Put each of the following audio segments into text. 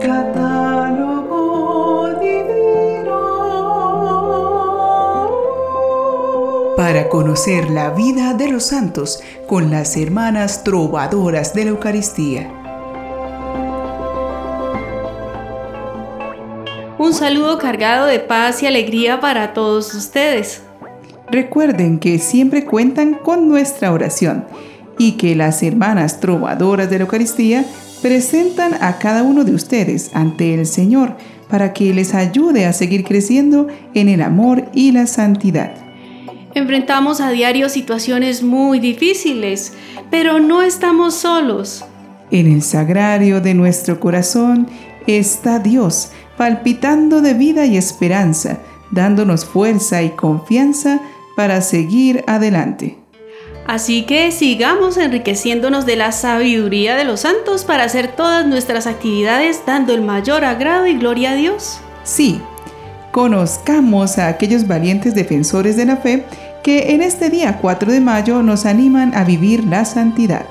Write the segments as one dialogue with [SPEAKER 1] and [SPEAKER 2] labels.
[SPEAKER 1] Catálogo divino. Para conocer la vida de los santos con las hermanas trovadoras de la Eucaristía.
[SPEAKER 2] Un saludo cargado de paz y alegría para todos ustedes.
[SPEAKER 1] Recuerden que siempre cuentan con nuestra oración y que las hermanas trovadoras de la Eucaristía presentan a cada uno de ustedes ante el Señor para que les ayude a seguir creciendo en el amor y la santidad.
[SPEAKER 2] Enfrentamos a diario situaciones muy difíciles, pero no estamos solos.
[SPEAKER 1] En el sagrario de nuestro corazón está Dios, palpitando de vida y esperanza, dándonos fuerza y confianza para seguir adelante.
[SPEAKER 2] Así que sigamos enriqueciéndonos de la sabiduría de los santos para hacer todas nuestras actividades dando el mayor agrado y gloria a Dios.
[SPEAKER 1] Sí, conozcamos a aquellos valientes defensores de la fe que en este día 4 de mayo nos animan a vivir la santidad.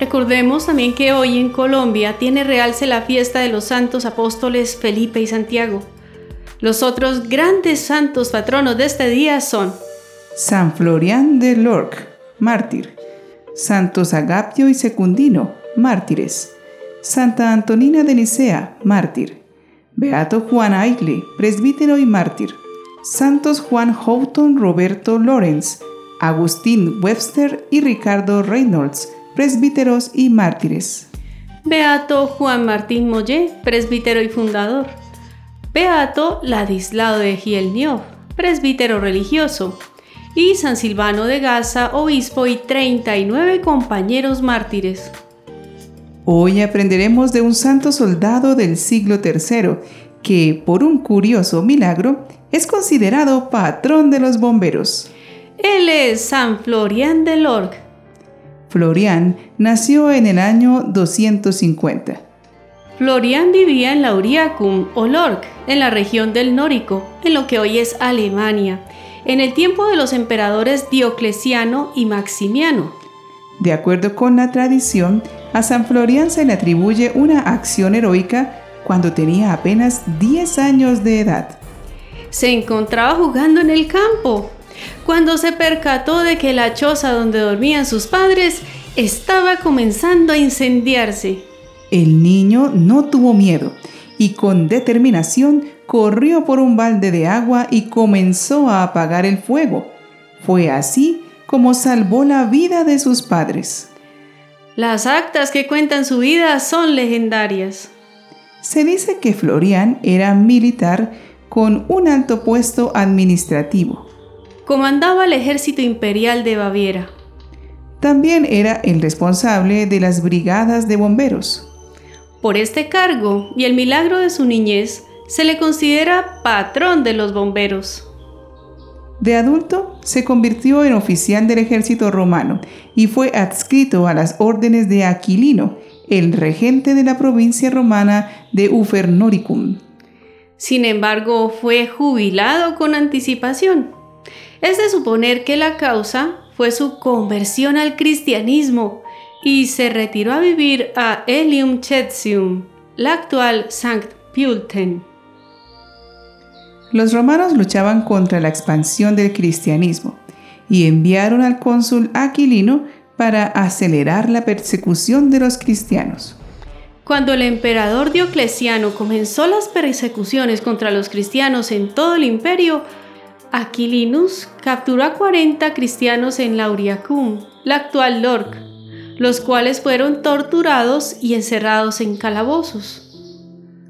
[SPEAKER 2] Recordemos también que hoy en Colombia tiene realce la fiesta de los santos apóstoles Felipe y Santiago. Los otros grandes santos patronos de este día son
[SPEAKER 1] San Florian de Lorc, mártir. Santos Agapio y Secundino, mártires. Santa Antonina de Nicea, mártir. Beato Juan Aigle, presbítero y mártir. Santos Juan Houghton Roberto Lorenz, Agustín Webster y Ricardo Reynolds, presbíteros y mártires.
[SPEAKER 2] Beato Juan Martín Mollé, presbítero y fundador. Beato Ladislao de Gielniov, presbítero religioso y San Silvano de Gaza, obispo y 39 compañeros mártires.
[SPEAKER 1] Hoy aprenderemos de un santo soldado del siglo III que, por un curioso milagro, es considerado patrón de los bomberos.
[SPEAKER 2] Él es San Florian de Lorg.
[SPEAKER 1] Florian nació en el año 250.
[SPEAKER 2] Florian vivía en Lauriacum o Lorg, en la región del Nórico, en lo que hoy es Alemania, en el tiempo de los emperadores Diocleciano y Maximiano.
[SPEAKER 1] De acuerdo con la tradición, a San Florian se le atribuye una acción heroica cuando tenía apenas 10 años de edad.
[SPEAKER 2] Se encontraba jugando en el campo, cuando se percató de que la choza donde dormían sus padres estaba comenzando a incendiarse.
[SPEAKER 1] El niño no tuvo miedo y con determinación corrió por un balde de agua y comenzó a apagar el fuego. Fue así como salvó la vida de sus padres.
[SPEAKER 2] Las actas que cuentan su vida son legendarias.
[SPEAKER 1] Se dice que Florian era militar con un alto puesto administrativo.
[SPEAKER 2] Comandaba el ejército imperial de Baviera.
[SPEAKER 1] También era el responsable de las brigadas de bomberos.
[SPEAKER 2] Por este cargo y el milagro de su niñez, se le considera patrón de los bomberos.
[SPEAKER 1] De adulto, se convirtió en oficial del ejército romano y fue adscrito a las órdenes de Aquilino, el regente de la provincia romana de Ufernoricum.
[SPEAKER 2] Sin embargo, fue jubilado con anticipación. Es de suponer que la causa fue su conversión al cristianismo y se retiró a vivir a Elium Chetzium, la actual Sankt Pölten.
[SPEAKER 1] Los romanos luchaban contra la expansión del cristianismo y enviaron al cónsul Aquilino para acelerar la persecución de los cristianos.
[SPEAKER 2] Cuando el emperador Diocleciano comenzó las persecuciones contra los cristianos en todo el imperio, Aquilinus capturó a 40 cristianos en Lauriacum, la actual Lorc, los cuales fueron torturados y encerrados en calabozos.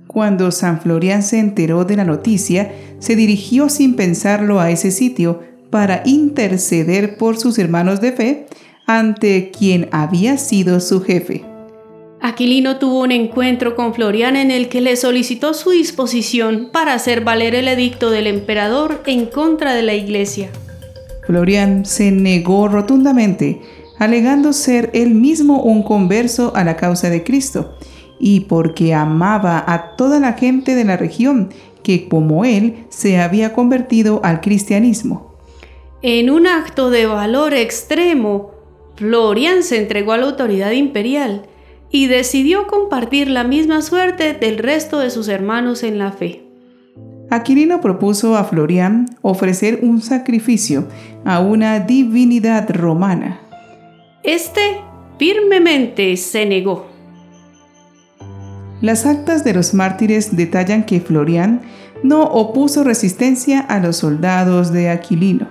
[SPEAKER 1] Cuando San Florian se enteró de la noticia, se dirigió sin pensarlo a ese sitio para interceder por sus hermanos de fe ante quien había sido su jefe.
[SPEAKER 2] Aquilino tuvo un encuentro con Florian en el que le solicitó su disposición para hacer valer el edicto del emperador en contra de la iglesia.
[SPEAKER 1] Florian se negó rotundamente, alegando ser él mismo un converso a la causa de Cristo y porque amaba a toda la gente de la región que como él se había convertido al cristianismo.
[SPEAKER 2] En un acto de valor extremo, Florian se entregó a la autoridad imperial y decidió compartir la misma suerte del resto de sus hermanos en la fe.
[SPEAKER 1] Aquilino propuso a Florian ofrecer un sacrificio a una divinidad romana.
[SPEAKER 2] Este firmemente se negó.
[SPEAKER 1] Las actas de los mártires detallan que Florian no opuso resistencia a los soldados de Aquilino.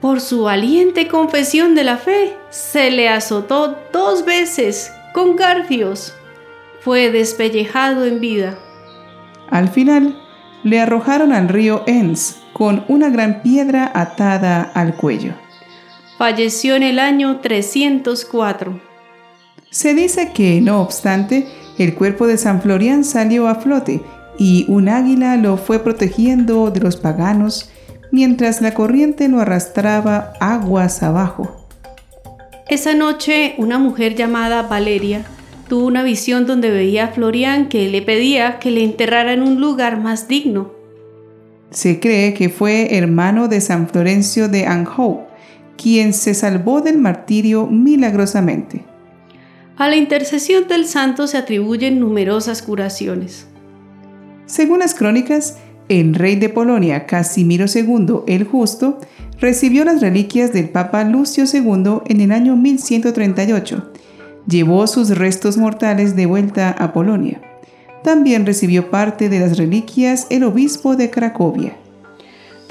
[SPEAKER 2] Por su valiente confesión de la fe, se le azotó dos veces con garfios. Fue despellejado en vida.
[SPEAKER 1] Al final, le arrojaron al río Enns con una gran piedra atada al cuello.
[SPEAKER 2] Falleció en el año 304.
[SPEAKER 1] Se dice que, no obstante, el cuerpo de San Florian salió a flote y un águila lo fue protegiendo de los paganos mientras la corriente lo arrastraba aguas abajo.
[SPEAKER 2] Esa noche una mujer llamada Valeria tuvo una visión donde veía a Florian que le pedía que le enterrara en un lugar más digno.
[SPEAKER 1] Se cree que fue hermano de San Florencio de Anjou, quien se salvó del martirio milagrosamente.
[SPEAKER 2] A la intercesión del santo se atribuyen numerosas curaciones.
[SPEAKER 1] Según las crónicas, el rey de Polonia, Casimiro II el Justo, recibió las reliquias del Papa Lucio II en el año 1138. Llevó sus restos mortales de vuelta a Polonia. También recibió parte de las reliquias el obispo de Cracovia.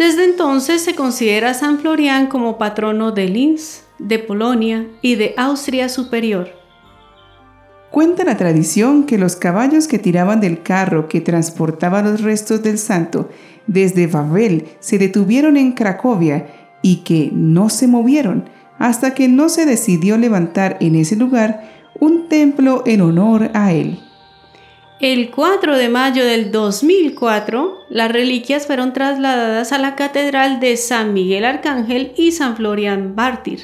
[SPEAKER 2] Desde entonces se considera a San Florian como patrono de Linz, de Polonia y de Austria Superior.
[SPEAKER 1] Cuenta la tradición que los caballos que tiraban del carro que transportaba los restos del santo desde Babel se detuvieron en Cracovia y que no se movieron hasta que no se decidió levantar en ese lugar un templo en honor a él.
[SPEAKER 2] El 4 de mayo del 2004, las reliquias fueron trasladadas a la Catedral de San Miguel Arcángel y San Florian Bártir.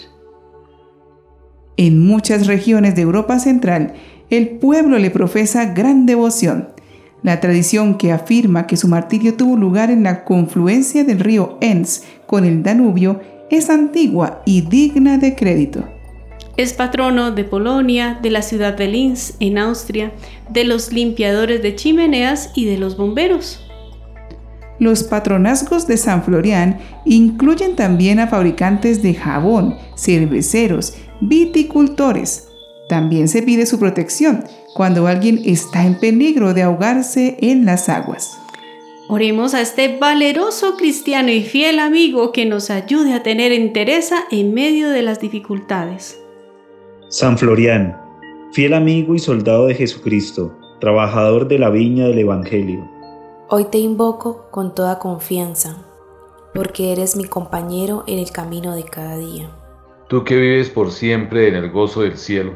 [SPEAKER 1] En muchas regiones de Europa Central, el pueblo le profesa gran devoción. La tradición que afirma que su martirio tuvo lugar en la confluencia del río Enns con el Danubio es antigua y digna de crédito.
[SPEAKER 2] Es patrono de Polonia, de la ciudad de Linz, en Austria, de los limpiadores de chimeneas y de los bomberos.
[SPEAKER 1] Los patronazgos de San Florian incluyen también a fabricantes de jabón, cerveceros, viticultores, también se pide su protección cuando alguien está en peligro de ahogarse en las aguas.
[SPEAKER 2] Oremos a este valeroso cristiano y fiel amigo que nos ayude a tener entereza en medio de las dificultades.
[SPEAKER 3] San Florian, fiel amigo y soldado de Jesucristo, trabajador de la viña del Evangelio.
[SPEAKER 4] Hoy te invoco con toda confianza, porque eres mi compañero en el camino de cada día.
[SPEAKER 5] Tú que vives por siempre en el gozo del cielo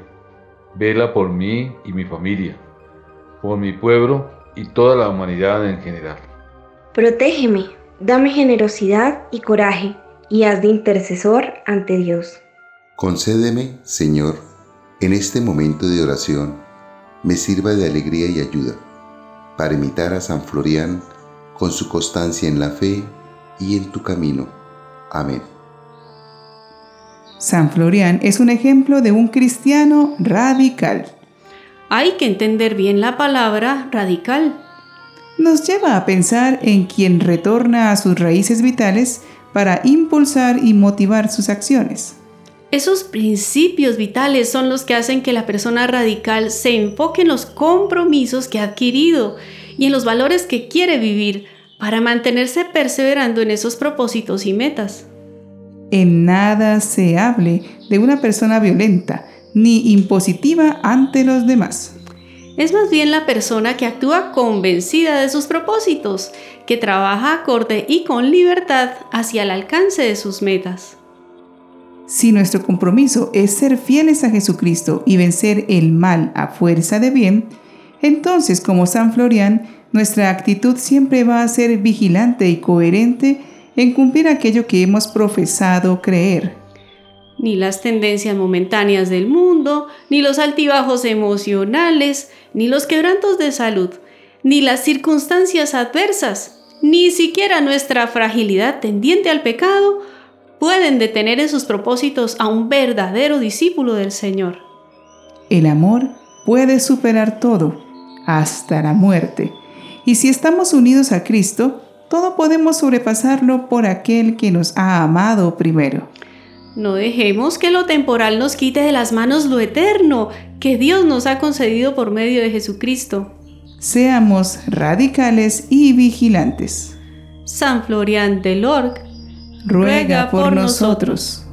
[SPEAKER 5] Vela por mí y mi familia, por mi pueblo y toda la humanidad en general.
[SPEAKER 6] Protégeme, dame generosidad y coraje, y haz de intercesor ante Dios.
[SPEAKER 7] Concédeme, Señor, en este momento de oración, me sirva de alegría y ayuda, para imitar a San Florian con su constancia en la fe y en tu camino. Amén.
[SPEAKER 1] San Florian es un ejemplo de un cristiano radical.
[SPEAKER 2] Hay que entender bien la palabra radical.
[SPEAKER 1] Nos lleva a pensar en quien retorna a sus raíces vitales para impulsar y motivar sus acciones.
[SPEAKER 2] Esos principios vitales son los que hacen que la persona radical se enfoque en los compromisos que ha adquirido y en los valores que quiere vivir para mantenerse perseverando en esos propósitos y metas
[SPEAKER 1] en nada se hable de una persona violenta ni impositiva ante los demás.
[SPEAKER 2] Es más bien la persona que actúa convencida de sus propósitos, que trabaja acorde y con libertad hacia el alcance de sus metas.
[SPEAKER 1] Si nuestro compromiso es ser fieles a Jesucristo y vencer el mal a fuerza de bien, entonces como San Florian, nuestra actitud siempre va a ser vigilante y coherente en cumplir aquello que hemos profesado creer.
[SPEAKER 2] Ni las tendencias momentáneas del mundo, ni los altibajos emocionales, ni los quebrantos de salud, ni las circunstancias adversas, ni siquiera nuestra fragilidad tendiente al pecado, pueden detener en sus propósitos a un verdadero discípulo del Señor.
[SPEAKER 1] El amor puede superar todo, hasta la muerte. Y si estamos unidos a Cristo, todo podemos sobrepasarlo por aquel que nos ha amado primero.
[SPEAKER 2] No dejemos que lo temporal nos quite de las manos lo eterno que Dios nos ha concedido por medio de Jesucristo.
[SPEAKER 1] Seamos radicales y vigilantes.
[SPEAKER 2] San Florian de Lorc
[SPEAKER 1] ruega por nosotros.